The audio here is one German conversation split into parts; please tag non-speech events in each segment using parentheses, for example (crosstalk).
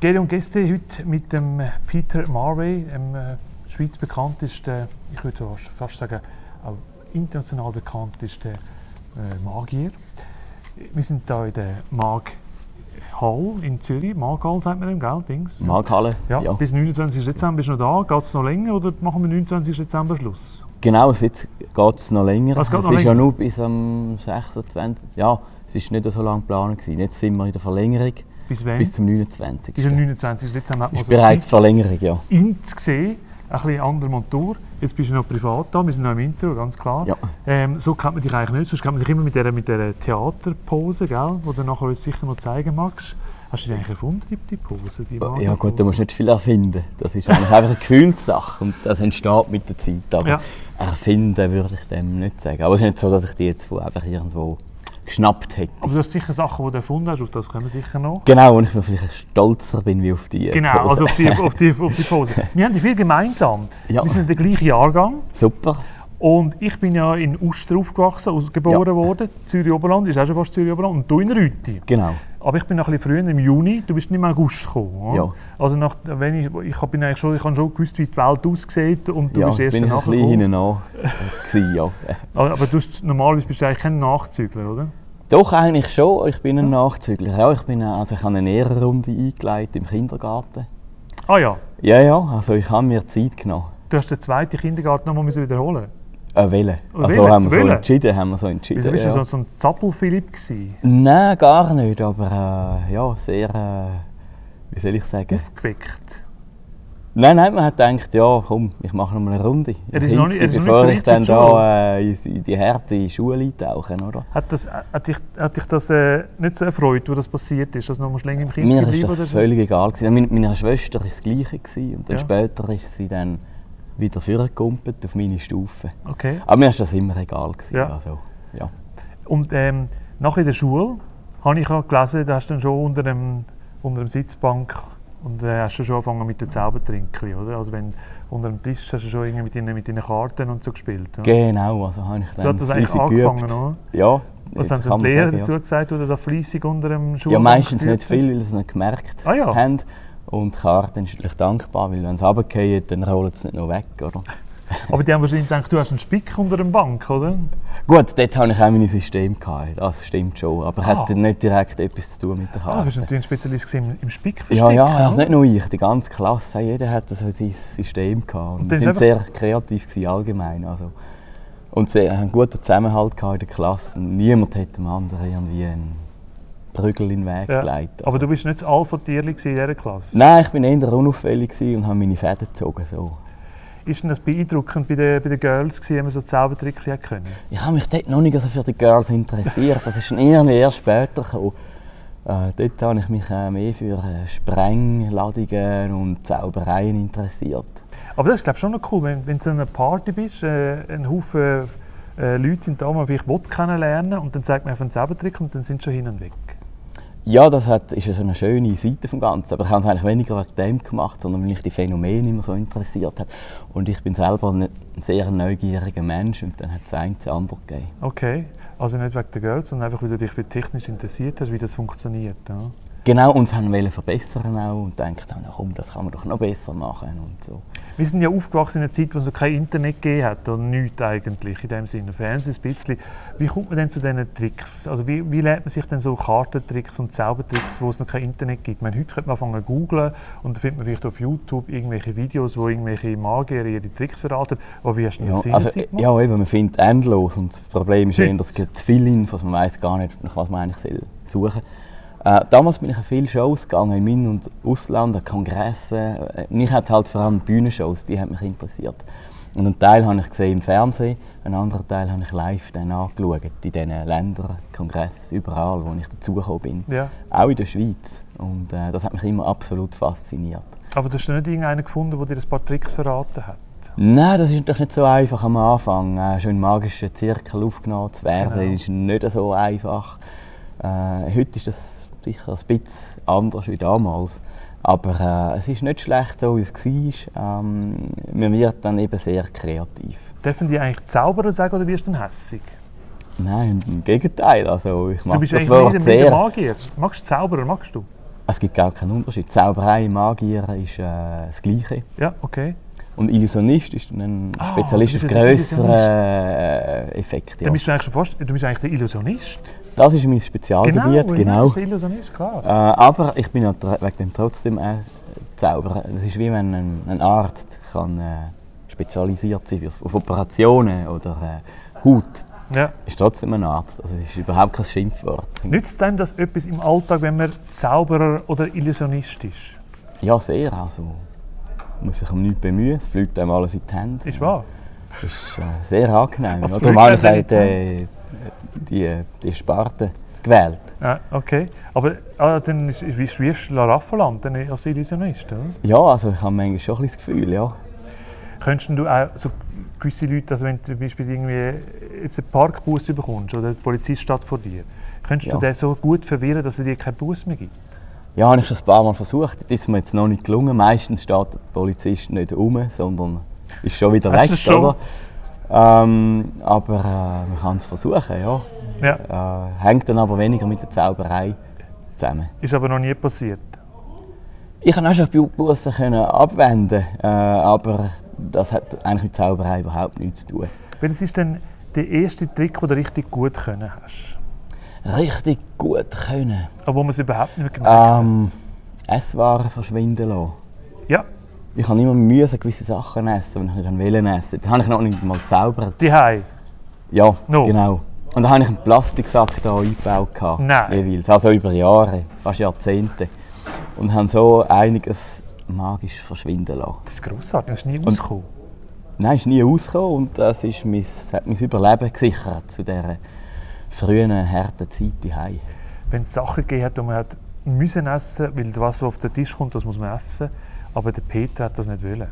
Gäste und Gäste heute mit dem Peter Marway, dem äh, Schweiz bekanntesten, ich würde fast sagen, auch international bekanntesten äh, Magier. Wir sind hier in der Mag Hall in Zürich. Markhall sagt man dem, gell? Dings? Markhalle, Ja, ja. bis 29. Dezember bist du noch da. Geht es noch länger oder machen wir 29. Dezember Schluss? Genau, jetzt geht es noch länger. Es geht es noch ist ja länger? nur bis am 26. Ja, es ist nicht so lange geplant. Jetzt sind wir in der Verlängerung Bis wann? bis zum 29. bis am 29. Dezember hat man ist so bereits Zeit, Verlängerung, ja. ihn zu sehen. Ein bisschen anderer Montur. Jetzt bist du noch privat da, wir sind noch im Intro, ganz klar. Ja. Ähm, so kennt man dich eigentlich nicht, sonst kennt man dich immer mit dieser, mit dieser Theaterpose, gell, die du nachher uns sicher noch zeigen magst. Hast du die eigentlich erfunden, die, die Pose? Die Ja gut, da musst du nicht viel erfinden. Das ist einfach eine Gefühlssache und das entsteht mit der Zeit. Aber Ja. erfinden würde ich dem nicht sagen. Aber es ist nicht so, dass ich die jetzt einfach irgendwo geschnappt hätte. Aber du hast sicher Sachen, die du erfunden hast, auf das kommen wir sicher noch. Genau, und ich noch vielleicht stolzer bin wie auf die Genau, Pose. also auf die, auf die, auf die Pose. (laughs) Wir haben die viel gemeinsam. Ja. Wir sind der gleiche Jahrgang. Super. Und ich bin ja in Uster aufgewachsen, geboren Ja. worden. Zürich Oberland, ist auch schon fast Zürich Oberland. Und du in Rüti. Genau. Aber ich bin noch ein bisschen früher, im Juni. Du bist nicht im August gekommen. oder? Ja. Also nach, wenn ich, ich bin eigentlich schon, ich habe schon gewusst, wie die Welt aussieht. Und du ja, bist erst bin ich ein danach bisschen gekommen. hinten an. gewesen, ja. (laughs) Aber, aber du hast, normalerweise bist du eigentlich kein Nachzügler, oder? Doch, eigentlich schon. Ich bin ein Nachzügler. Ja, ich, bin, äh, also ich habe eine Ehrenrunde eingeleitet im Kindergarten. Ah ja, Ja, ja, also ich habe mir Zeit genommen. du hast den zweiten Kindergarten noch mal müssen wiederholen. Äh, wählen. Oder Also haben wir so entschieden, haben wir so entschieden. Wieso bist du ja. so, so ein Zappel-Philipp? Nein, gar nicht, aber äh, ja, sehr, äh, wie soll ich sagen? Aufgeweckt. Nein, nein, man hat gedacht, ja komm, ich mache noch mal eine Runde. Das ist noch nicht- das ist noch bevor nicht so ich dann da äh, in die harte Schule eintauche, oder? Hat, das, hat, dich, hat dich das äh, nicht so erfreut, wo das passiert ist, dass du noch mal länger im Kind Mir war das oder völlig egal. Gewesen. Meine, meiner Schwester war das Gleiche. Gewesen. Und dann Ja. später ist sie dann wieder vorgekumpelt auf meine Stufe. Okay. Aber mir war das immer egal. Gewesen. Ja. Also, ja. Und ähm, nach in der Schule habe ich auch gelesen, da hast du dann schon unter dem, unter dem Sitzbank und äh, hast du schon angefangen mit den Zaubertrinkern, oder? Also wenn unter dem Tisch hast du schon irgendwie mit deinen, mit deinen Karten und so gespielt. Oder? Genau, also habe ich dann So hat das eigentlich angefangen, geübt. oder? Ja, Was haben die Lehrer sagen, dazu ja. gesagt, oder da fleissig unter dem Schul Ja, meistens nicht viel, weil sie es nicht gemerkt Ah ja. haben. Und die Karten ist natürlich dankbar, weil wenn sie runterfallen, dann rollen sie nicht noch weg, oder? Aber die haben wahrscheinlich gedacht, du hast einen Spick unter dem Bank, oder? Gut, dort hatte ich auch mein System, gehabt, das stimmt schon. Aber Ah. hat nicht direkt etwas zu tun mit der Ah, du bist Karte. natürlich ein Spezialist im, im Spick ja, ja, also nicht nur ich, die ganze Klasse, jeder hatte so sein System. Gehabt. Und wir sind sehr kreativ gewesen, allgemein. Also. Und sie haben einen guten Zusammenhalt in der Klasse. Niemand hat dem anderen irgendwie einen Prügel in den Weg Ja. gelegt. Aber Also. du bist nicht das Alpha-Tierli in dieser Klasse. Nein, ich war eher unauffällig und habe meine Fäden gezogen. So. Ist denn das beeindruckend bei den, bei den Girls, gewesen, wenn man so Zaubertricks hat können? Ich habe mich dort noch nicht so für die Girls interessiert. Das ist irgendwie erst später gekommen. Äh, dort habe ich mich äh, mehr für äh, Sprengladungen und Zaubereien interessiert. Aber das ist glaube ich schon noch cool, wenn, wenn du so einer Party bist, äh, ein Haufen äh, Leute sind da, die man vielleicht kennenlernen und dann zeigt man einfach einen Zaubertrick und dann sind sie schon hin und weg. Ja, das hat, ist so eine schöne Seite vom Ganzen. Aber ich habe es eigentlich weniger wegen dem gemacht, sondern weil mich die Phänomene immer so interessiert hat. Und ich bin selber ein sehr neugieriger Mensch und dann hat es eins das andere gegeben. Okay, also nicht wegen der Girls, sondern einfach, weil du dich für technisch interessiert hast, wie das funktioniert. Ja. Genau, und sie haben wollen verbessern auch und denkt, na komm, das kann man doch noch besser machen und so. Wir sind ja aufgewachsen in einer Zeit, wo es noch kein Internet gegeben hat, oder nichts eigentlich in dem Sinne. Fernsehen ein bisschen. Wie kommt man denn zu diesen Tricks? Also wie, wie lernt man sich denn so Kartentricks und Zaubertricks, wo es noch kein Internet gibt? Meine, heute könnte man anfangen googlen und dann findet man vielleicht auf YouTube irgendwelche Videos, wo irgendwelche Magier ihre Tricks verraten. Aber wie hast du das Ja, also, seinerzeit gemacht? ja, eben, man findet endlos und das Problem ist eher, dass es gibt zu viel Infos, man weiß gar nicht, nach was man eigentlich soll suchen äh, Damals bin ich an viele Shows gegangen, im In- und Ausland, an Kongressen. Äh, Mich hat halt vor allem Bühnenshows, die haben mich interessiert. Und einen Teil habe ich gesehen im Fernsehen, einen anderen Teil habe ich live dann angeschaut, in diesen Ländern, Kongressen, überall, wo ich dazugekommen bin. Ja. Auch in der Schweiz. Und äh, das hat mich immer absolut fasziniert. Aber du hast nicht irgendeinen gefunden, der dir ein paar Tricks verraten hat? Nein, das ist natürlich nicht so einfach am Anfang. Äh, schon im magischen Zirkel aufgenommen zu werden, Genau. ist nicht so einfach. Äh, heute ist das sicher ein bisschen anders wie damals. Aber äh, es ist nicht schlecht, so wie es war. Ähm, man wird dann eben sehr kreativ. Dürfen die eigentlich Zauberer sagen oder wirst du dann hässig? Nein, im Gegenteil. Also, ich Du mag bist das eigentlich der sehr. Magier. Magst du Zauberer, magst du? Es gibt gar keinen Unterschied. Zauberei, Magier ist äh, das Gleiche. Ja, okay. Und Illusionist ist ein Ah, Spezialist du auf grössere äh, Effekte. Dann Ja. bist du eigentlich schon fast, du bist eigentlich der Illusionist. Das ist mein Spezialgebiet, genau. bist der Illusionist, klar. Äh, aber ich bin ja wegen dem trotzdem äh, Zauberer. Das ist wie wenn ein, ein Arzt kann, äh, spezialisiert sein auf, auf Operationen oder äh, Haut. Ja. Ist trotzdem ein Arzt. Also es ist überhaupt kein Schimpfwort. Nützt denn das etwas im Alltag, wenn man Zauberer oder Illusionist ist? Ja, sehr. Also, man muss sich um nichts bemühen. Es fliegt einem alles in die Hände. Ist wahr? Das ist äh, sehr angenehm. Was habe ich einem auch die, die, die Sparte gewählt. Ja, okay. Aber ah, dann ist, wie schwierst du als Illusionist, oder? Ja, also ich habe manchmal schon ein bisschen das Gefühl, ja. Könntest du auch so gewisse Leute, also wenn du zum Beispiel irgendwie jetzt einen Parkbus bekommst oder der Polizist steht vor dir, könntest Ja. du den so gut verwirren, dass er dir keinen Bus mehr gibt? Ja, habe ich schon ein paar Mal versucht. Das ist mir jetzt noch nicht gelungen. Meistens steht der Polizist nicht um, sondern ist schon wieder Hast weg, schon? oder? Ähm, aber äh, man kann es versuchen, ja. Ja, Äh, hängt dann aber weniger mit der Zauberei zusammen. ist aber noch nie passiert. Ich kann auch schon Bussen können abwenden, äh, aber das hat eigentlich mit Zauberei überhaupt nichts zu tun. Welches ist denn der erste Trick, den du richtig gut können hast? Richtig gut können. Aber wo man es überhaupt nicht mehr gemerkt hat? Ähm, Esswaren verschwinden lassen. Ja, Ich habe immer Mühe, gewisse Sachen essen, wenn ich nicht an Willen essen. Da habe ich noch nicht mal gezaubert. die Hai. Ja, No. genau. Und da habe ich einen Plastiksack da eingebaut. Nein. Jeweils. Also über Jahre, fast Jahrzehnte. Und habe so einiges magisch verschwinden lassen. Das ist grossartig, das ist nie rausgekommen. Nein, ist nie rausgekommen und das ist mein, hat mein Überleben gesichert zu dieser frühen, harten Zeit daheim. Wenn es Sachen gegeben hat, die man hat müssen essen weil das, was auf den Tisch kommt, das muss man essen. Aber der Peter hat das nicht wollen.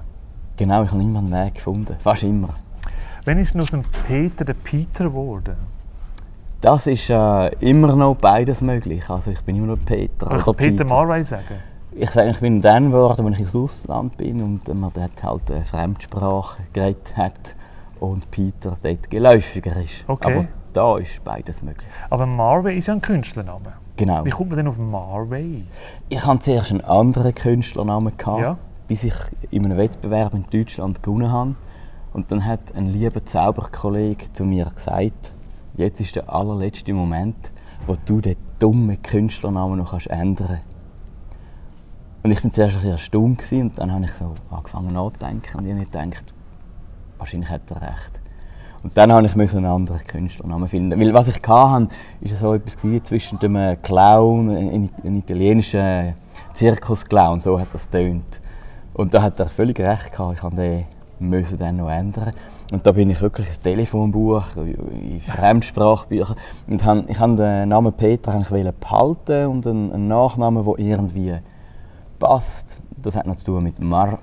Genau, ich habe immer einen Weg gefunden. Fast immer. Wann ist denn aus dem Peter der Peter geworden? Das ist äh, immer noch beides möglich. Also ich bin immer noch Peter. Ich oder kann Peter Marwey sagen. Ich sage, ich bin dann geworden, wenn ich ins Ausland bin und man dort halt eine Fremdsprache geredet hat und Peter dort geläufiger ist. Okay. Aber da ist beides möglich. Aber Marwey ist ja ein Künstlername. Genau. Wie kommt man denn auf Marwey? Ich hatte zuerst einen anderen Künstlernamen, gehabt, Ja. bis ich in einem Wettbewerb in Deutschland gewonnen habe. Und dann hat ein lieber Zauberkollege zu mir gesagt, jetzt ist der allerletzte Moment, wo du den dummen Künstlernamen noch kannst ändern kannst. Und ich war zuerst ein bisschen erstaunt gewesen, und dann habe ich so angefangen nachzudenken und ich habe gedacht, wahrscheinlich hat er recht. Und dann habe ich einen anderen Künstlernamen finden. Weil was ich hatte, war so etwas zwischen dem äh, Clown, ein, ein italienischer Zirkusclown, so hat das tönt. Und da hat er völlig recht gehabt. Ich musste den dann noch ändern. Und da bin ich wirklich ins Telefonbuch, in Fremdsprachbücher und han, ich habe den Namen Peter behalten und einen, einen Nachnamen, der irgendwie passt. Das hat noch zu tun mit Mar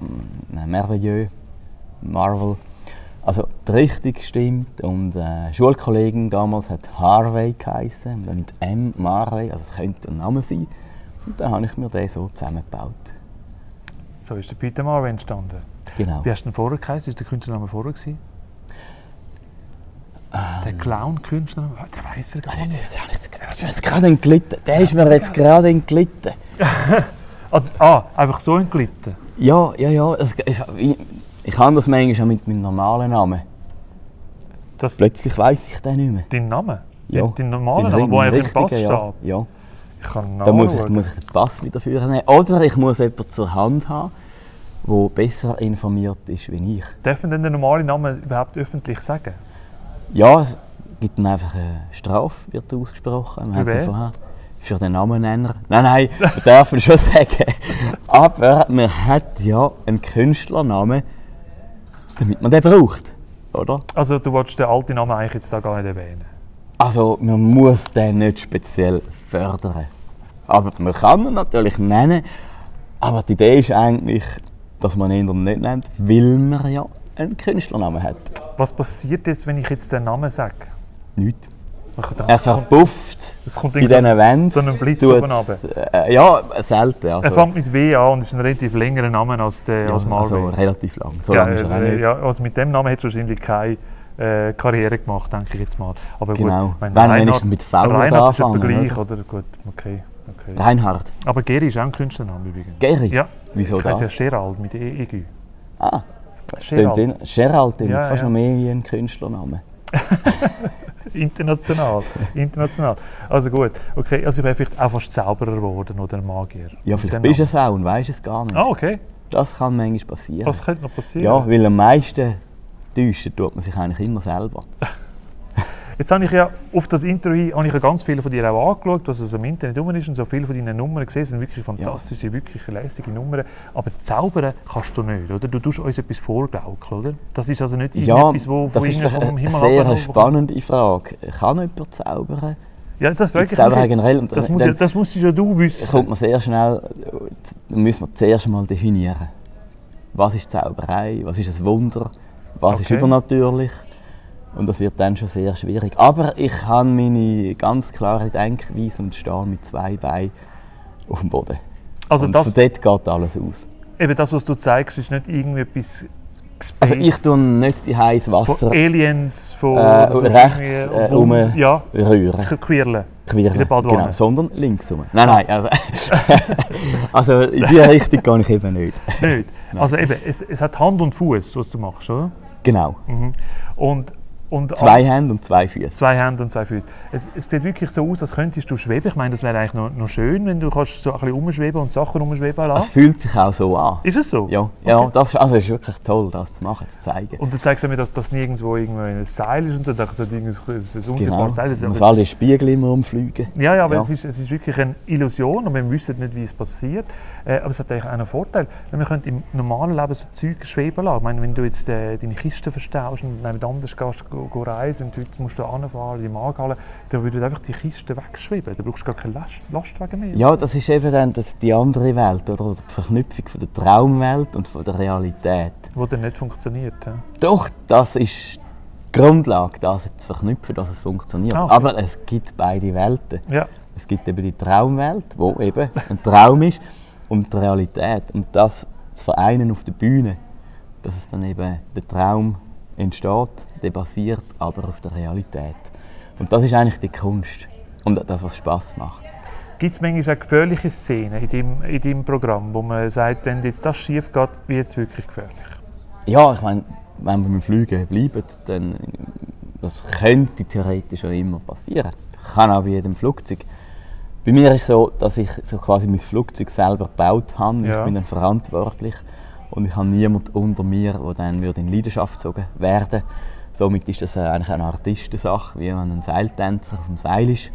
äh, Merveilleux, Marvel. Also die Richtung stimmt und äh, Schulkollegen damals hat Harvey geheißen, und dann mit M Marvey, also es könnte ein Name sein. Und dann habe ich mir den so zusammengebaut. So ist der Peter Marwey entstanden. Genau. Wie hast du denn vorher geheißen? Ist der Künstlername vorher gewesen? der Clown-Künstlername? Ah, Der weiß er gar nicht. Ich jetzt gerade- jetzt gerade entglitten. Der ist mir jetzt gerade entglitten. (laughs) Ah, ah, einfach so entglitten. Ja, ja, ja. Ich, habe das manchmal auch mit meinem normalen Namen. Das, Plötzlich weiss ich den nicht mehr. dein Name? Ja. Dein, dein normaler Den Name, der einfach im Pass steht? ja. ja. Ich kann Da muss ich, muss ich den Pass wieder führen nehmen. Oder ich muss jemanden zur Hand haben, der besser informiert ist wie ich. Darf man denn den normalen Namen überhaupt öffentlich sagen? Ja, es gibt dann einfach eine Strafe, wird ausgesprochen. Man Für hat Für den Namennenner. Nein, nein, wir dürfen schon (laughs) sagen. Aber man hat ja einen Künstlernamen, damit man den braucht. Oder? Also du wolltest den alten Namen eigentlich jetzt da gar nicht erwähnen. Also man muss den nicht speziell fördern. Aber man kann ihn natürlich nennen. Aber die Idee ist eigentlich, dass man ihn nicht nennt, weil man ja einen Künstlernamen hat. Was passiert jetzt, wenn ich jetzt den Namen sage? Nichts. Er Es verpufft es kommt bei irgend so- diesen Wänden. so einen Blitz oben äh, Ja, selten. Also, Er fängt mit W an und ist ein relativ längerer Name als, der, ja, als Marvey. also relativ lang. So ja, lange ist er äh, ja, also mit dem Namen hättest du wahrscheinlich keine äh, Karriere gemacht, denke ich jetzt mal. Aber Genau. gut, Wenn Reinhard- wenigstens mit V oder Reinhard ist anfangen, gleich, oder? Gut, okay. okay. Reinhard. Aber Geri ist auch ein Künstlername übrigens. Geri? Ja. Wieso Ich heiße ja das? Gerald mit E EG. Ah, Gerald. Gerald. Ja, fast ja. noch mehr wie ein Künstlername. (laughs) International. International. Also gut. Okay, also ich wäre vielleicht auch fast Zauberer geworden oder Magier. Ja, vielleicht dem bist du es auch und weißt es gar nicht. Ah, okay. Das kann manchmal passieren. Was könnte noch passieren? ja, weil am meisten täuschen tut man sich eigentlich immer selber. (laughs) Jetzt habe ich ja auf das Interview habe ich ja ganz viele von dir auch angeschaut, was also im Internet rum ist und so viele von deinen Nummern gesehen, sind wirklich fantastische, wirklich lässige Nummern. Aber zaubern kannst du nicht, oder? Du tust uns etwas vorgaukeln, oder? Das ist also nicht Ja, irgendetwas, wo das ist vom eine Himmel sehr runterkommt. spannende Frage. Kann jemand zaubern? Ja, das frage ich mich generell und Das, muss ja, das musst ja du wissen. kommt man sehr schnell, müssen wir zuerst mal definieren. Was ist Zauberei, was ist ein Wunder, was ist Okay. übernatürlich. Und das wird dann schon sehr schwierig. Aber ich habe meine ganz klare Denkweise und stehe mit zwei Beinen auf dem Boden. Also und das, von dort geht alles aus. eben das, was du zeigst, ist nicht irgendwie etwas Also ich gespaced tue nicht die heiße Wasser von Aliens, von äh, also rechts äh, Ja, rühren. quirlen. Quirlen, genau, sondern links rum. Nein, nein, also, (laughs) also in diese Richtung gehe ich eben nicht. Nicht. Also eben, es, es hat Hand und Fuß, was du machst, oder? Genau, Und, und zwei Hände und zwei Füße. Zwei Hände und zwei Füße. Es, es sieht wirklich so aus, als könntest du schweben. Ich meine, das wäre eigentlich noch, noch schön, wenn du kannst so ein bisschen umschweben und Sachen umschweben Es lassen. fühlt sich auch so an. Ist es so? Ja, ja Okay. das, ist- also es ist wirklich toll, das zu machen, zu zeigen. Und du zeigst mir, dass das nirgendwo irgendwo ein Seil ist und so, das ist ein, Genau, Seil. Aber muss es- alle Spiegel immer umfliegen. Ja, ja, aber Ja. Es, ist, es ist wirklich eine Illusion und wir wissen nicht, wie es passiert. Äh, aber es hat eigentlich einen Vorteil, weil wir können im normalen Leben so Zeug schweben lassen. Ich meine, wenn du jetzt äh, deine Kiste verstaust und jemand anders gehst, go, go reisen und heute musst du anfahren, in die Markthalle, dann würde einfach die Kiste wegschweben. Da brauchst du gar keine Last, Lastwagen mehr. Ja, das ist eben dann das, die andere Welt, oder? Die Verknüpfung von der Traumwelt und von der Realität. Wo dann nicht funktioniert. Ja. Doch, das ist die Grundlage, das zu verknüpfen, dass es funktioniert. Ah, okay. Aber es gibt beide Welten. Ja. Es gibt eben die Traumwelt, wo eben ein Traum ist, und die Realität. Und das zu vereinen auf der Bühne, dass es dann eben der Traum entsteht, der basiert aber auf der Realität. Und das ist eigentlich die Kunst und das, was Spaß macht. Gibt es manchmal auch gefährliche Szenen in deinem, in deinem Programm, wo man sagt, wenn jetzt das schief geht, wird es wirklich gefährlich? Ja, ich meine, wenn wir beim Fliegen bleiben, dann das könnte theoretisch schon immer passieren. Kann auch bei jedem Flugzeug. Bei mir ist es so, dass ich so quasi mein Flugzeug selber gebaut habe. Ja. Ich bin dann verantwortlich und ich habe niemanden unter mir, der dann würde in Leidenschaft gezogen werden Somit ist das äh, eigentlich eine Artistensache, wie wenn ein Seiltänzer auf dem Seil ist.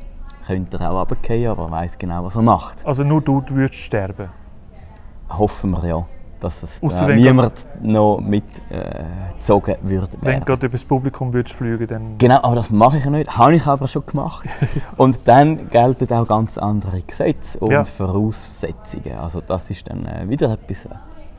Könnte er auch runterfallen, aber er weiß genau, was er macht. Also nur du würdest sterben. Hoffen wir ja, dass es Ausser äh, wenn niemand noch mitgezogen äh, wird. Wenn du gerade über das Publikum würdest fliegen, dann... Genau, aber das mache ich ja nicht. Habe ich aber schon gemacht. (laughs) Und dann gelten auch ganz andere Gesetze und Ja. Voraussetzungen. Also das ist dann äh, wieder etwas.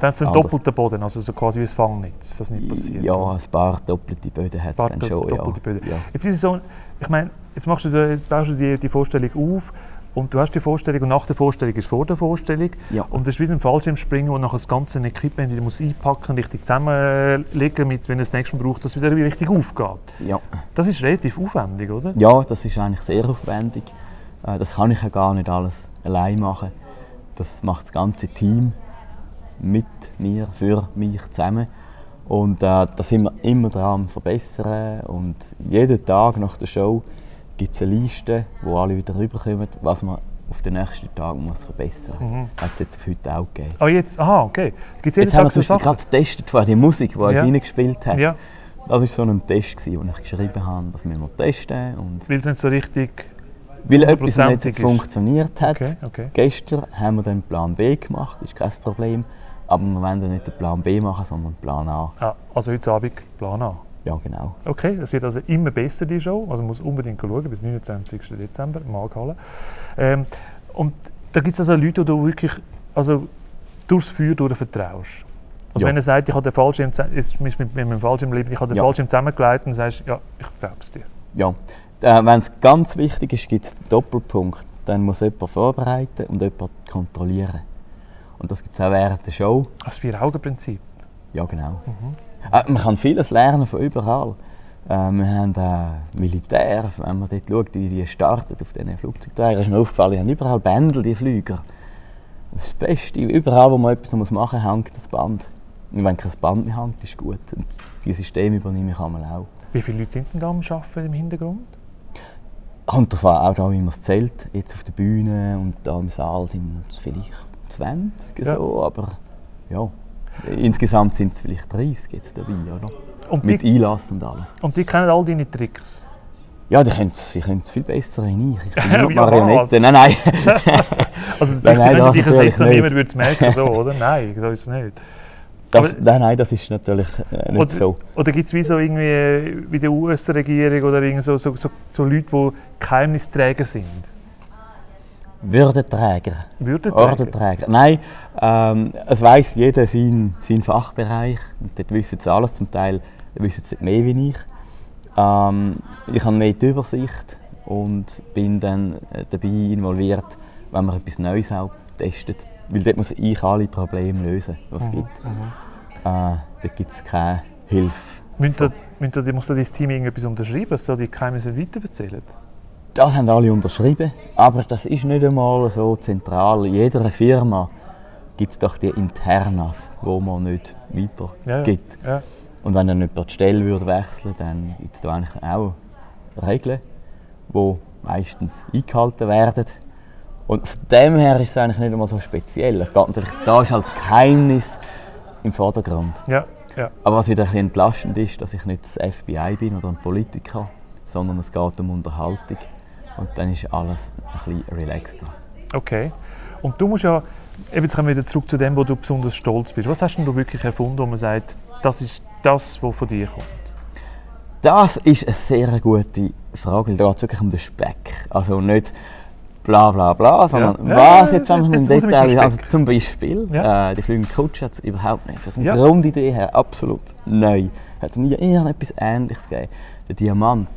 Dann es einen Anders. doppelten Boden, also so quasi wie ein Fangnetz, das nicht passiert. Ja, ein paar doppelte Böden hat es dann schon. Ja. doppelte Böden. Ja. Jetzt ist es so, ich meine, jetzt machst du, baust du die, die Vorstellung auf und du hast die Vorstellung und nach der Vorstellung ist vor der Vorstellung. Ja. Und das ist wieder ein Fallschirmspringen, wo nachher das ganze Equipment wieder muss einpacken, richtig zusammenlegen, damit, wenn es das nächste Mal braucht, das wieder richtig aufgeht. Ja. Das ist relativ aufwendig, oder? ja, das ist eigentlich sehr aufwendig. Äh, Das kann ich ja gar nicht alles allein machen. Das macht das ganze Team mit mir, für mich zusammen. Und äh, da sind wir immer dran am verbessern. Und jeden Tag nach der Show gibt es eine Liste, wo alle wieder rüberkommen, was man auf den nächsten Tag muss verbessern muss. Mhm. Hat es jetzt auf heute auch gegeben. Ah, jetzt, aha, okay. Gibt es jeden Jetzt haben wir Tag so zum Beispiel Sachen? gerade getestet, vorher die Musik, die uns Ja. reingespielt hat. Ja, Das war so ein Test, gewesen, den ich geschrieben habe, dass wir mal testen. Und weil es nicht so richtig... weil etwas nicht funktioniert hat. Okay, okay. Gestern haben wir dann Plan B gemacht, ist kein Problem. Aber wir wollen dann nicht den Plan B machen, sondern Plan A. Ah, also heute Abend Plan A. Ja, genau. Okay, es wird also immer besser, die Show. Also man muss unbedingt schauen, bis 29. Dezember im Markhalle. Ähm, und da gibt es also Leute, die du wirklich also, durchs Feuer durch vertraust. Also Ja. wenn er sagt, ich habe den Fallschirm, jetzt mit, mit, mit meinem Fallschirm leben, ich habe den Ja. Fallschirm zusammengelegt und sagst, ja, ich glaube es dir. Ja. Äh, Wenn es ganz wichtig ist, gibt es einen Doppelpunkt. Dann muss jemand vorbereiten und jemand kontrollieren. Und das gibt es auch während der Show. Das Vier-Augen-Prinzip. Ja, genau. Äh, man kann vieles lernen von überall. Äh, wir haben auch Militär, wenn man dort schaut, wie die starten auf diesen Flugzeugträgern. ist mir aufgefallen, die haben überall Bändel, die Flüger. Das ist das Beste. Überall, wo man etwas machen muss, hängt das Band. Und wenn kein Band mehr hängt, ist gut. Und dieses System übernehme ich einmal auch. Wie viele Leute sind denn da am Arbeiten im Hintergrund? Kommt darauf an, auch da, wie man es zählt. Jetzt auf der Bühne und da im Saal sind es vielleicht 20 ja. so, aber ja. Insgesamt sind es vielleicht 30 jetzt dabei, oder? Und Mit die, Einlass und alles. Und die kennen all deine Tricks? Ja, die können es viel besser als ich. Ich bin (laughs) nur Marionette. Nein, nein. also nein, nein, (laughs) (laughs) wenn du dich ersetzt und niemand würde es merken, so, oder? Nein, so ist es nicht. Das, nein, nein, das ist natürlich äh, nicht oder, so. Oder gibt es wie so irgendwie wie die US-Regierung oder irgend so, so, so, so Leute, die Geheimnisträger sind? Würdenträger. Würdenträger? Ordenträger. Nein, ähm, es weiss jeder seinen, seinen Fachbereich. Und dort wissen sie alles, zum Teil wissen sie mehr wie ich. Ähm, ich habe mehr die Übersicht und bin dann äh, dabei involviert, wenn man etwas Neues auch testet. Weil dort muss ich alle Probleme lösen, was es mhm. gibt. Mhm. Äh, dort gibt es keine Hilfe. Müsst muss das Team irgendetwas unterschreiben, dass so die Geheimnisse weitererzählen? Das haben alle unterschrieben, aber das ist nicht einmal so zentral. In jeder Firma gibt es doch die Internas, wo man nicht weitergibt. Ja, ja. Und wenn dann jemand die Stelle würde wechseln dann gibt es da eigentlich auch Regeln, die meistens eingehalten werden. Und von dem her ist es eigentlich nicht einmal so speziell. Es geht natürlich, da ist als Geheimnis im Vordergrund. Ja, ja. Aber was wieder ein bisschen entlastend ist, dass ich nicht das FBI bin oder ein Politiker, sondern es geht um Unterhaltung. Und dann ist alles ein bisschen relaxter. Okay. Und du musst ja, jetzt kommen wir wieder zurück zu dem, wo du besonders stolz bist. Was hast denn du wirklich erfunden, wo man sagt, das ist das, was von dir kommt? Das ist eine sehr gute Frage, weil da geht es wirklich um den Speck. Also nicht bla bla bla, sondern ja. was jetzt, wenn man im Detail, also zum Beispiel, ja. äh, die fliegende Kutsche hat es überhaupt nicht. Von der ja. Grundidee her absolut neu. Hat es nie irgendetwas Ähnliches gegeben. Der Diamant,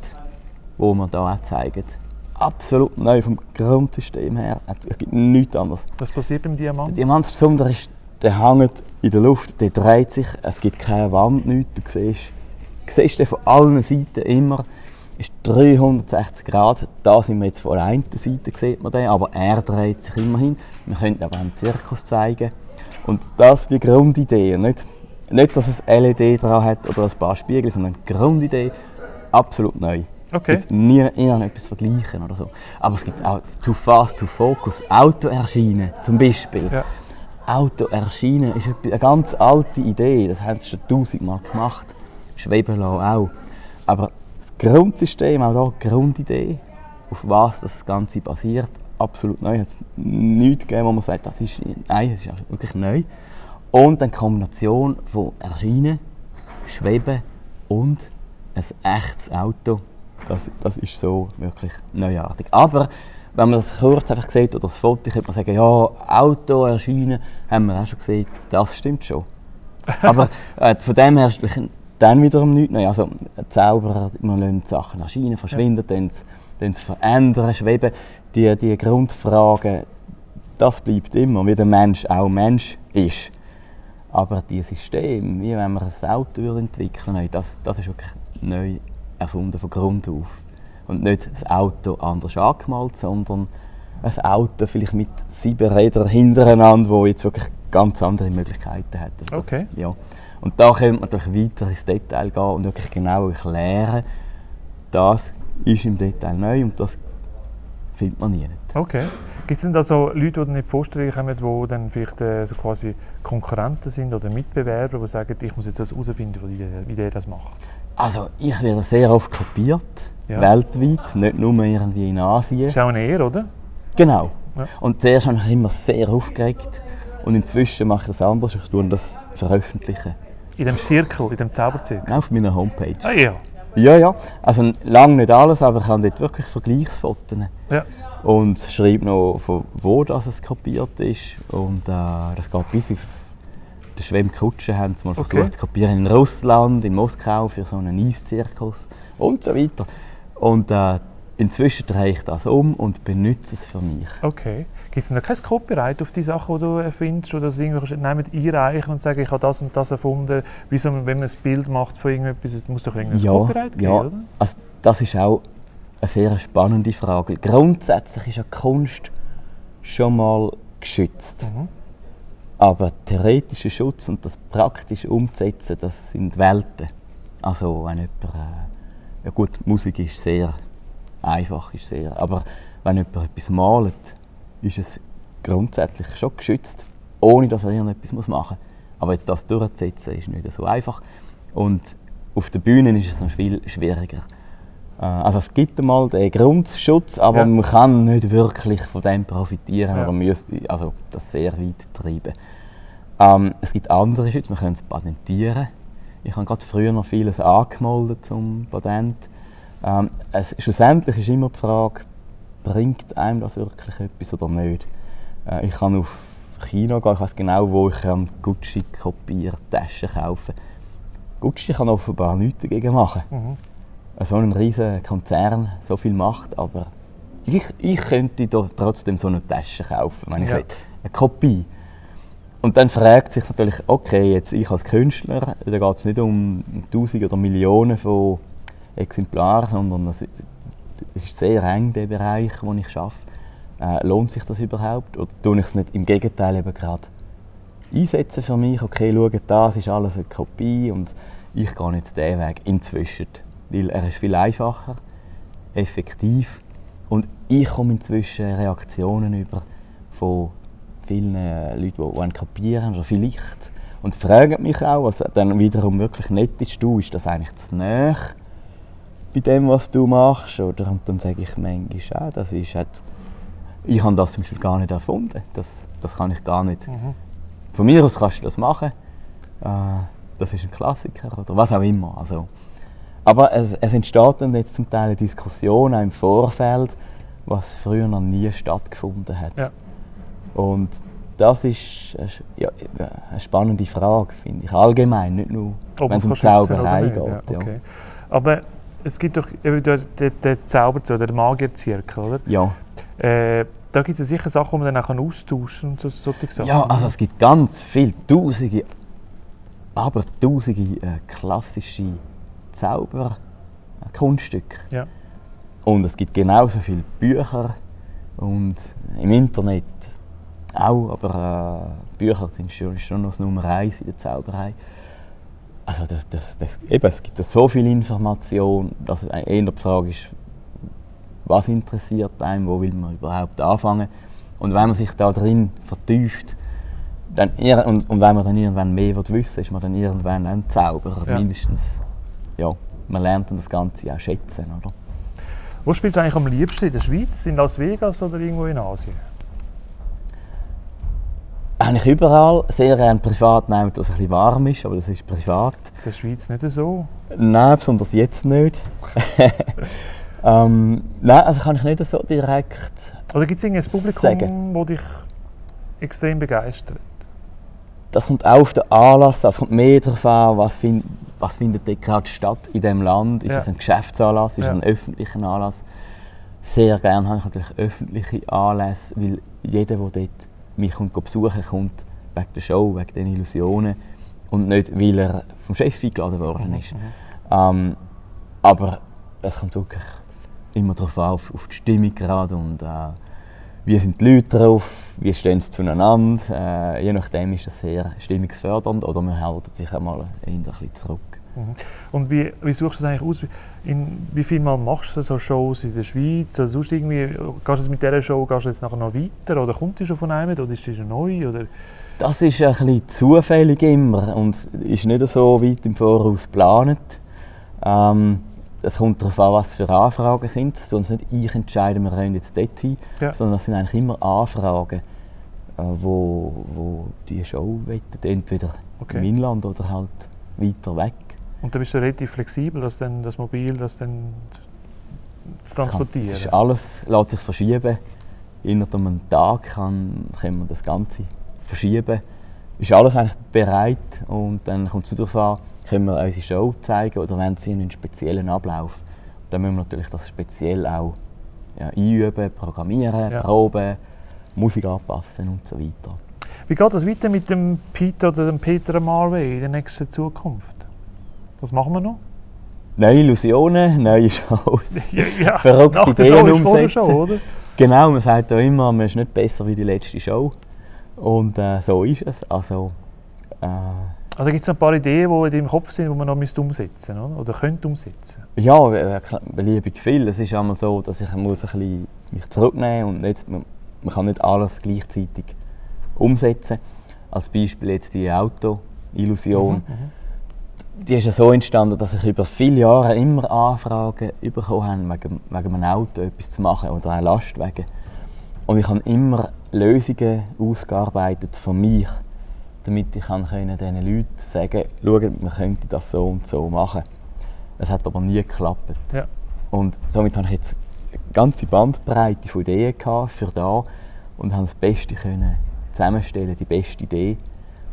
den wir hier auch zeigen, absolut neu vom Grundsystem her. Es gibt nichts anderes. Was passiert beim Diamant? Der Diamant besonders ist, der hängt in der Luft, der dreht sich, es gibt keine Wand, nichts. Du siehst, du siehst den von allen Seiten immer. ist 360 Grad. Da sind wir jetzt von der einen Seite, sieht man den, aber er dreht sich immerhin. Wir könnten aber einen Zirkus zeigen. Und das ist die Grundidee. Nicht, nicht, dass es LED dran hat oder ein paar Spiegel, sondern die Grundidee absolut neu. Okay. Jetzt nie etwas vergleichen oder so. Aber es gibt auch Too Fast, Too Focus, Auto erscheinen zum Beispiel. Ja. Auto erscheinen ist eine ganz alte Idee, das haben sie schon tausendmal gemacht. Schweben auch. Aber das Grundsystem, auch da die Grundidee, auf was das Ganze basiert, absolut neu. Es hat nichts gegeben, wo man sagt, das ist, nein, das ist wirklich neu. Und eine Kombination von Erscheinen, Schweben und ein echtes Auto das, das ist so wirklich neuartig. Aber wenn man das kurz einfach sieht oder das Foto, könnte man sagen, ja, Auto erscheinen, haben wir auch schon gesehen, das stimmt schon. (laughs) Aber äh, von dem her ist dann wiederum nichts Neues. Also Zauberer, man lässt Sachen erscheinen, verschwinden, ja. dann, verändern, schweben. Die, die Grundfragen, das bleibt immer, wie der Mensch auch Mensch ist. Aber dieses System, wie wenn man ein Auto entwickeln würde, das, das ist wirklich neu erfunden von Grund auf. Und nicht das Auto anders angemalt, sondern ein Auto vielleicht mit sieben Rädern hintereinander, wo jetzt wirklich ganz andere Möglichkeiten hat. Also das, okay. Ja. Und da könnte man natürlich weiter ins Detail gehen und wirklich genau erklären, das ist im Detail neu und das findet man nie. Okay. Gibt es denn da so Leute, die nicht Vorstellungen kommen, die dann vielleicht äh, so quasi Konkurrenten sind oder Mitbewerber, die sagen, ich muss jetzt das herausfinden, wie, wie der das macht? Also ich werde sehr oft kopiert, ja. weltweit, nicht nur irgendwie in Asien. Ist auch eine Ehre, oder? Genau. Ja. Und zuerst habe ich immer sehr aufgeregt und inzwischen mache ich das anders, ich tue das veröffentlichen. In dem Zirkel, in dem Zauberzirkel? Auf meiner Homepage. Ah ja. Ja, ja. Also lange nicht alles, aber ich habe dort wirklich Vergleichsfotos. Ja. Und schreibe noch, von wo das es kopiert ist. Und äh, das geht bis auf die Schwemmkutsche haben sie mal versucht okay. zu kopieren in Russland, in Moskau für so einen Eiszirkus und so weiter. Und äh, inzwischen drehe ich das um und benutze es für mich. Okay. Gibt es denn kein Copyright auf die Sachen, die du erfindest? Oder dass irgendwelche nehmen einreichen und sagen, ich habe das und das erfunden? Wie so, wenn man ein Bild macht von irgendetwas, es muss doch irgendein ja, Copyright geben, ja. oder? Also, das ist auch eine sehr spannende Frage. Grundsätzlich ist ja Kunst schon mal geschützt. Mhm. Aber theoretischer Schutz und das praktisch umzusetzen, das sind Welten. Also wenn jemand, äh, ja gut, Musik ist sehr einfach, ist sehr, aber wenn jemand etwas malt, ist es grundsätzlich schon geschützt, ohne dass er irgendetwas machen muss. Aber jetzt das durchzusetzen, ist nicht so einfach. Und auf der Bühne ist es noch viel schwieriger. Äh, Also es gibt einmal den Grundschutz, aber Ja. man kann nicht wirklich von dem profitieren Ja. oder müsste also das sehr weit treiben. Ähm, es gibt andere Schütze, man kann es patentieren. Ich habe gerade früher noch vieles angemeldet zum Patent. Ähm, es, schlussendlich ist immer die Frage, bringt einem das wirklich etwas oder nicht? Äh, ich kann auf China gehen, ich weiß genau, wo ich kann Gucci kopieren, Taschen kaufen. Gucci kann offenbar nichts dagegen machen Mhm. So ein riesiger Konzern so viel macht, aber ich, ich könnte da trotzdem so eine Tasche kaufen, wenn ich Ja. will. Eine Kopie. Und dann fragt sich natürlich, okay, jetzt ich als Künstler, da geht es nicht um Tausende oder Millionen von Exemplaren, sondern es es ist sehr eng, der Bereich, wo ich arbeite. Äh, lohnt sich das überhaupt? Oder tue ich es nicht im Gegenteil eben gerade einsetzen für mich? Okay, schau, das ist alles eine Kopie und ich gehe jetzt diesen Weg inzwischen. Weil er ist viel einfacher, effektiv und ich komme inzwischen Reaktionen über von vielen Leuten, die, die kapieren oder vielleicht und fragen mich auch, was dann wiederum wirklich nett ist, du, ist das eigentlich zu nahe bei dem, was du machst? Oder, und dann sage ich manchmal, auch, das ist halt, ich habe das zum Beispiel gar nicht erfunden, das, das kann ich gar nicht. Mhm. Von mir aus kannst du das machen, äh, das ist ein Klassiker oder was auch immer. Also, aber es, es entsteht dann jetzt zum Teil eine Diskussion auch im Vorfeld, was früher noch nie stattgefunden hat. Ja. Und das ist eine, ja, eine spannende Frage, finde ich, allgemein, nicht nur, Ob wenn es um Zauberei geht. Ja, okay. Aber es gibt doch eben den, den, oder den Magierzirkel, oder? Ja. Äh, da gibt es sicher Sachen, die man dann auch austauschen kann und so, solche Sachen. ja, also es gibt ganz viele, tausende, aber tausende äh, klassische Zauberkunststücke. Ja. Und es gibt genauso viele Bücher und im Internet auch, aber äh, Bücher sind schon, schon noch das Nummer eins in der Zauberei. Also das, das, das, eben, es gibt so viel Information, dass eher die Frage ist, was interessiert einem, wo will man überhaupt anfangen. Und wenn man sich da drin vertieft, dann und, und wenn man dann irgendwann mehr will wissen ist man dann irgendwann ein Zauberer. Ja. Mindestens, ja, man lernt dann das Ganze auch schätzen, oder? Wo spielst du eigentlich am liebsten? In der Schweiz, in Las Vegas oder irgendwo in Asien? Eigentlich überall, sehr gerne privat nehmen, wo es ein bisschen warm ist, aber das ist privat. In der Schweiz nicht so. Nein, besonders jetzt nicht. (laughs) ähm, nein, also kann ich nicht so direkt Oder gibt es irgendein Publikum, Sagen. das dich extrem begeistert? das kommt auch auf den Anlass, an. es kommt mehr darauf an, was, find, was findet dort gerade statt in diesem Land. Ist Ja. das ein Geschäftsanlass, ist Ja. das ein öffentlicher Anlass? Sehr gerne habe ich natürlich öffentliche Anlässe, weil jeder, der dort mich kommt, besuchen kommt, wegen der Show, wegen den Illusionen und nicht, weil er vom Chef eingeladen worden ist. Ähm, aber es kommt wirklich immer darauf an, auf, auf die Stimmung gerade und äh, wie sind die Leute drauf, wie stehen sie zueinander. Äh, je nachdem ist das sehr stimmungsfördernd oder man hält sich einmal ein bisschen zurück. Mhm. Und wie, wie suchst du das eigentlich aus? In, wie viel Mal machst du so Shows in der Schweiz? Oder sonst irgendwie, gehst du mit dieser Show gehst du jetzt nachher noch weiter? Oder kommt die schon von einem? Oder ist die schon neu? Oder? Das ist ein bisschen zufällig immer und ist nicht so weit im Voraus geplant. Ähm, es kommt darauf an, was für Anfragen sind. Es tun uns nicht ich entscheiden, wir rennen jetzt dort hin, Ja. sondern es sind eigentlich immer Anfragen, äh, wo, wo die Show wettet, entweder Okay. im Inland oder halt weiter weg. Und dann bist du relativ flexibel, das, dann, das Mobil das dann zu transportieren. Es ist alles lässt sich verschieben. Innerhalb einem Tag kann, können wir das Ganze verschieben. Ist alles eigentlich bereit und dann kommt es darauf an, können wir unsere Show zeigen oder wenn sie einen speziellen Ablauf. Dann müssen wir natürlich das speziell auch ja, einüben, programmieren, Ja. proben. Musik anpassen und so weiter. Wie geht es weiter mit dem Peter oder dem Peter Marway in der nächsten Zukunft? Was machen wir noch? Neue Illusionen, neue Shows, (laughs) Ja, ja, verrückte nach Ideen Show Show, umsetzen. oder? Genau, man sagt ja immer, man ist nicht besser wie die letzte Show. Und äh, so ist es. Also, äh, Also gibt es ein paar Ideen, die in deinem Kopf sind, die man noch müsste umsetzen oder? oder könnte umsetzen. ja, beliebig viel. Es ist einmal so, dass ich muss ein bisschen mich zurücknehmen und nicht, man, man kann nicht alles gleichzeitig umsetzen. Als Beispiel jetzt die Auto-Illusion. Die ist ja so entstanden, dass ich über viele Jahre immer Anfragen bekommen habe, wegen, wegen einem Auto etwas zu machen oder einem Lastwagen. Und ich habe immer Lösungen ausgearbeitet für mich, damit ich kann können diesen Leuten sagen kann, man könnte das so und so machen. Es hat aber nie geklappt. Ja. Und somit habe ich jetzt eine ganze Bandbreite von Ideen für da und habe das Beste können zusammenstellen, die beste Idee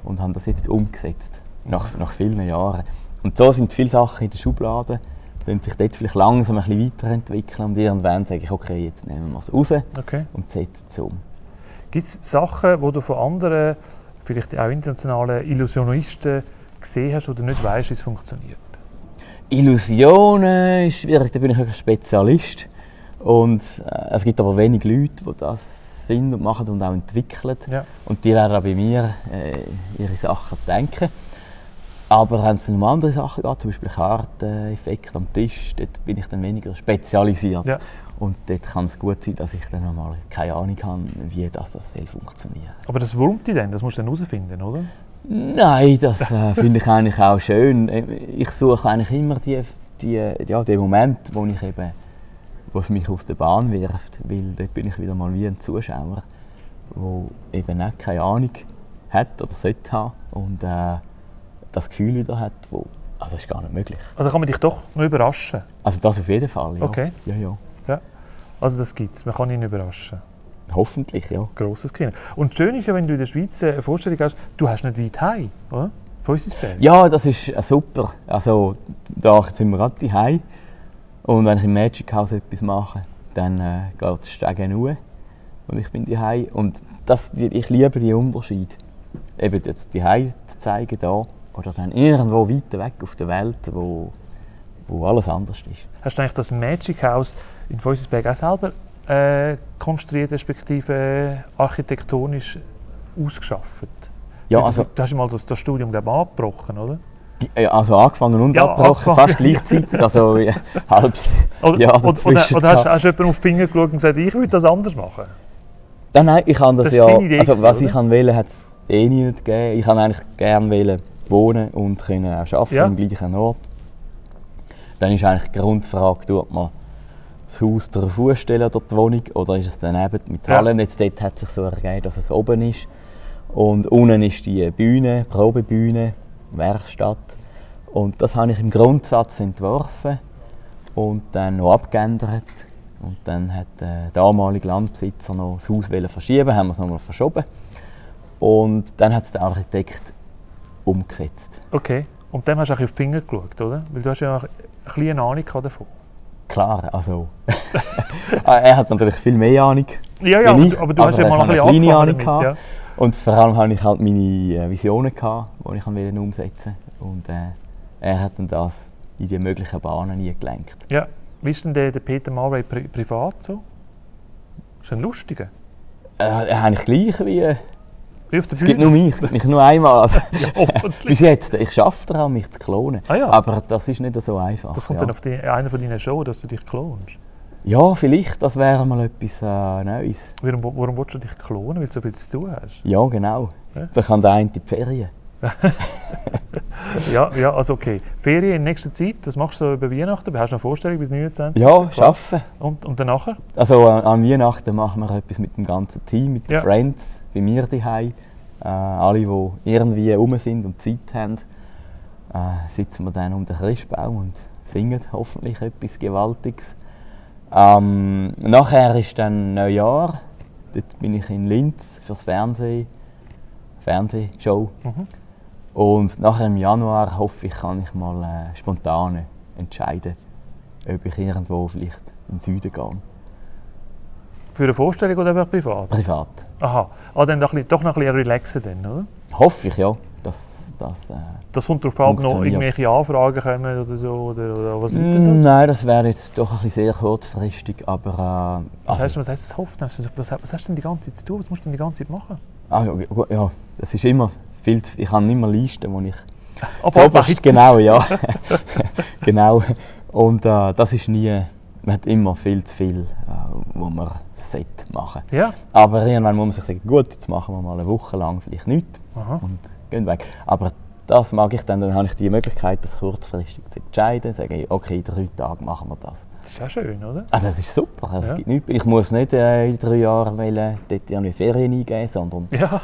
und habe das jetzt umgesetzt nach, nach vielen Jahren. Und so sind viele Sachen in der Schublade, die sich dort vielleicht langsam ein bisschen weiterentwickeln und irgendwann sage ich, okay, jetzt nehmen wir es raus Okay. und setzen es um. Gibt es Sachen, die du von anderen, vielleicht auch internationalen Illusionisten gesehen hast, du nicht weißt, wie es funktioniert? Illusionen ist schwierig, da bin ich wirklich Spezialist. Und äh, es gibt aber wenig Leute, die das sind und machen und auch entwickeln. Ja. Und die werden auch bei mir äh, ihre Sachen denken. Aber wenn es um andere Sachen geht, zum Beispiel Karteneffekte am Tisch, dort bin ich dann weniger spezialisiert. Ja. Und dort kann es gut sein, dass ich dann einmal keine Ahnung habe, wie das, das soll funktionieren Aber das wurmt dich dann, das musst du dann herausfinden, oder? Nein, das äh, (laughs) finde ich eigentlich auch schön. Ich suche eigentlich immer die, die, ja, den Moment, wo ich eben, wo es mich aus der Bahn wirft, weil dort bin ich wieder mal wie ein Zuschauer, der eben auch keine Ahnung hat oder sollte haben und äh, das Gefühl wieder hat, wo, also das ist gar nicht möglich. Also kann man dich doch noch überraschen. Also das auf jeden Fall, ja. Okay. Ja, ja. Ja. Also das gibt es, man kann ihn überraschen. Hoffentlich, ja. Grosses Kino. Und schön ist ja, wenn du in der Schweiz eine Vorstellung hast, du hast nicht weit heim, oder? Von Ussisberg. Ja, das ist äh, super. Also, da sind wir gerade daheim. Und wenn ich im Magic House etwas mache, dann äh, geht der Steg hoch und ich bin daheim. Und das, ich liebe die Unterschied. Eben jetzt daheim zu zeigen da oder dann irgendwo weiter weg auf der Welt, wo, wo alles anders ist. Hast du eigentlich das Magic House in Vossisberg auch selber äh, konstruiert, respektive äh, architektonisch ausgeschafft? Ja, Du- also, Du hast ja mal das, das Studium glaub, abgebrochen, oder? äh, also angefangen und Ja, abgebrochen, angefangen. fast gleichzeitig. Also (laughs) ja, halbes Oder, Jahr oder, oder, hast, hast du jemanden auf die Finger geschaut und gesagt, ich würde das anders machen? Nein, nein, ich kann das, Das ja. Idee Also, was oder? ich wählen, hat es eh nicht gegeben. Ich kann eigentlich gerne wählen, wohnen und können auch arbeiten Ja. am gleichen Ort. Dann ist eigentlich die Grundfrage, tut man das Haus darauf vorstellen oder die Wohnung oder ist es daneben mit Ja. Hallen? Jetzt dort hat sich so ergeben, dass es oben ist. Und unten ist die Bühne, Probebühne, Werkstatt. Und das habe ich im Grundsatz entworfen und dann noch abgeändert. Und dann hat der damalige Landbesitzer noch das Haus verschieben, haben wir es nochmal verschoben. Und dann hat es der Architekt umgesetzt. Okay. Und dem hast du auch auf die Finger geschaut, oder? Weil du hast ja ein bisschen Ahnung davon. Klar, also. (laughs) er hat natürlich viel mehr Ahnung. Ja, ja, wie aber, ich, du- aber hast ja mal ein bisschen eine kleine Ahnung damit. gehabt. Und vor allem hatte ich halt meine äh, Visionen, gehabt, die ich wollte umsetzen wollte. Und äh, er hat dann das in die möglichen Bahnen eingelenkt. Ja. ja. Wie ist denn der, der Peter Marway pri privat so? Ist ein lustiger? Äh, eigentlich gleich wie. Äh, auf der Es gibt Bühne? nur mich, es gibt mich nur einmal. (laughs) Hoffentlich. Bis jetzt. Ich schaffe daran, mich zu klonen. Ah ja. Aber das ist nicht so einfach. Das kommt ja. dann auf die, einer von deinen Shows, dass du dich klonst. ja, vielleicht, das wäre mal etwas äh, Neues. Warum, warum willst du dich klonen? Weil du so viel zu tun hast? Ja, genau. Ja. Da kann der eine in die Ferien. (laughs) Ja, ja, also okay. Ferien in nächster Zeit, das machst du über Weihnachten? Hast du eine Vorstellung bis 29? Ja, schaffen. Und, und danach? Also an, an Weihnachten machen wir etwas mit dem ganzen Team, mit den Ja. Friends, bei mir daheim. Äh, alle, die irgendwie rum sind und Zeit haben, äh, sitzen wir dann um den Christbaum und singen hoffentlich etwas Gewaltiges. Ähm, nachher ist dann Neujahr. Dort bin ich in Linz fürs Fernsehen, Fernsehshow. Mhm. Und nachher im Januar hoffe ich, kann ich mal äh, spontan entscheiden, ob ich irgendwo vielleicht in den Süden gehe. Für eine Vorstellung oder einfach privat? Privat. Aha, ah, dann doch, doch noch ein bisschen relaxen dann, oder? Hoffe ich, ja. Dass, dass, äh, Das kommt darauf an, ob noch irgendwelche Anfragen kommen oder so, oder, oder was liegt denn Mm, das? Nein, das wäre jetzt doch ein bisschen sehr kurzfristig, aber äh, Was, also, heißt, was heisst das Hoffen? Was, was, was hast du denn die ganze Zeit zu tun? Was musst du denn die ganze Zeit machen? ah, ja, gut, ja, das ist immer viel zu, ich habe immer Listen, wo ich (laughs) Aber Zuoberst, genau, ja. (laughs) genau. Und äh, das ist nie, man hat immer viel zu viel, äh, wo man sollte machen Ja, Aber irgendwann muss man sich sagen, gut, jetzt machen wir mal eine Woche lang vielleicht nichts aha. und gehen weg. Aber das mag ich dann, dann habe ich die Möglichkeit, das kurzfristig zu entscheiden, sagen, okay, in drei Tagen machen wir das. Das ist ja schön, oder? Ah, das ist super. Also, Ja. es gibt nichts, ich muss nicht äh, in drei Jahren wollen, dort irgendwie Ferien eingeben, sondern Ja,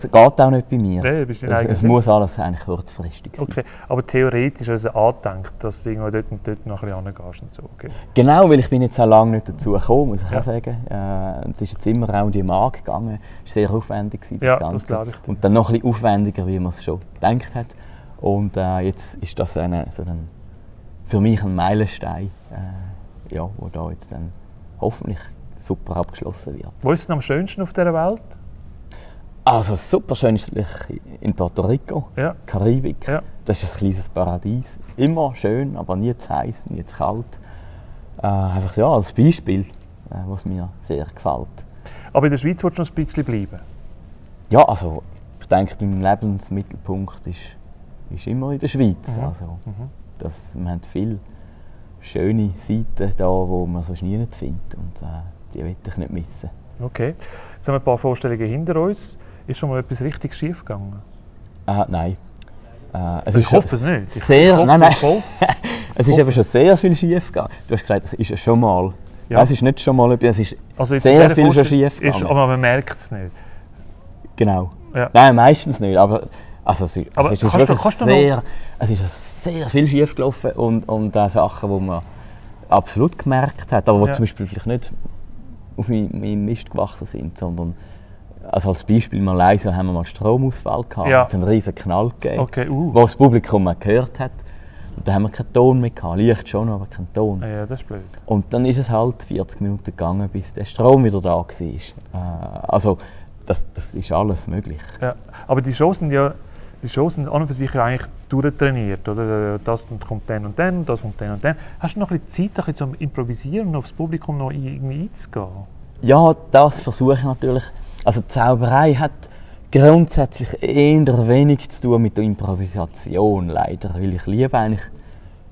das geht auch nicht bei mir. Nee, bist es, es muss alles eigentlich kurzfristig sein. okay. Aber theoretisch also angedenkt, dass du irgendwo dort und dort noch ein bisschen hingehst und so. Okay. Genau, weil ich bin jetzt auch lange nicht dazu gekommen, muss ich Ja. auch sagen. Äh, es ist jetzt immer auch die Marke gegangen. Es war sehr aufwendig, gewesen, das Ja, Ganze. das ich. Und dann noch ein bisschen aufwendiger, wie man es schon gedacht hat. Und äh, jetzt ist das eine, so ein, für mich ein Meilenstein, äh, ja, wo da jetzt dann hoffentlich super abgeschlossen wird. Wo ist es denn am schönsten auf dieser Welt? Also super schön ist in Puerto Rico, Ja, Karibik. ja. Das ist ein kleines Paradies. Immer schön, aber nie zu heiß, nie zu kalt. Äh, einfach ja, als Beispiel, äh, was mir sehr gefällt. Aber in der Schweiz willst du noch ein bisschen bleiben? Ja, also ich denke, mein Lebensmittelpunkt ist, ist immer in der Schweiz. Mhm. Also, Mhm. das, wir haben viele schöne Seiten da, wo man sonst nie nicht findet. Und äh, die will ich nicht missen. Okay. Jetzt haben wir ein paar Vorstellungen hinter uns. Ist schon mal etwas richtig schief gegangen? Äh, nein. Äh, es Ich ist hoffe es nicht. Ich sehr- hoffe nein, nein. (laughs) es ist eben schon sehr viel schief gegangen. Du hast gesagt, es ist schon mal. Ja. Es ist nicht schon mal etwas, es ist Also sehr viel schon Vorstellung schief ist, gegangen. Aber man merkt es nicht. Genau. Ja. Nein, meistens nicht. Aber, also, es, ist- Aber es ist wirklich du sehr, es ist sehr viel schief gelaufen und, und auch Sachen, die man absolut gemerkt hat, aber die Ja. zum Beispiel vielleicht nicht auf meinem meinem Mist gewachsen sind, sondern also als Beispiel in Malaysia haben wir mal Stromausfall gehabt, Ja. es einen riesen Knall gegeben, Okay, uh. wo das Publikum gehört hat. Und da haben wir keinen Ton mehr gehabt, Licht schon, aber keinen Ton. Ja, das ist blöd. Und dann ist es halt 40 Minuten gegangen, bis der Strom wieder da war. Äh, also das, das ist alles möglich. Ja. Aber die Shows sind ja die Shows sind an und für sich ja eigentlich durchtrainiert. Oder? Das kommt dann und dann, das kommt dann und dann. Hast du noch ein bisschen Zeit, ein bisschen zum Improvisieren und aufs Publikum noch irgendwie einzugehen? Ja, das versuche ich natürlich. Also die Zauberei hat grundsätzlich eher wenig zu tun mit der Improvisation, leider, weil ich liebe eigentlich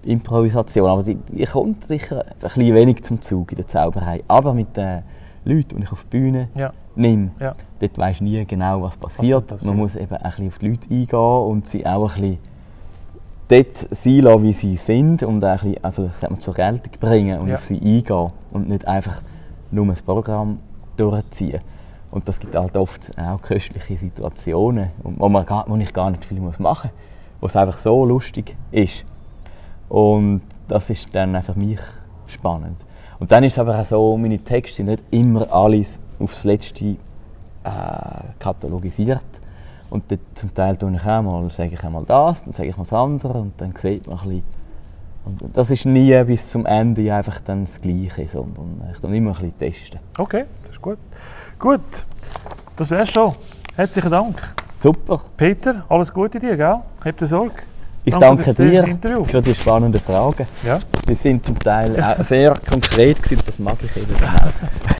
Improvisation, aber die, die kommt sicher ein bisschen wenig zum Zug in der Zauberei. Aber mit den Leuten, die ich auf die Bühne Ja. nehme, Ja. dort weisst du nie genau, was passiert. passiert. Man muss eben ein bisschen auf die Leute eingehen und sie auch ein bisschen dort sein lassen, wie sie sind und ein bisschen, also, das man, zur Geltung bringen und Ja. auf sie eingehen und nicht einfach nur ein Programm durchziehen. Und das gibt halt oft auch köstliche Situationen, wo, man gar, wo ich gar nicht viel machen muss, wo es einfach so lustig ist. Und das ist dann für mich spannend. Und dann ist es aber auch so, meine Texte sind nicht immer alles aufs Letzte äh, katalogisiert. Und dort zum Teil tue ich auch mal, sage ich einmal das, dann sage ich mal das andere und dann sieht man ein bisschen. Und das ist nie bis zum Ende einfach dann das Gleiche, sondern ich tue immer ein bisschen testen. Okay, das ist gut. Gut, das wär's schon. Herzlichen Dank. Super, Peter, alles Gute dir, gell? Hab dir Sorge. ich Danke danke dir Interview. für die spannenden Fragen. Ja. Die sind zum Teil auch sehr konkret gewesen, das mag ich eben auch. (laughs)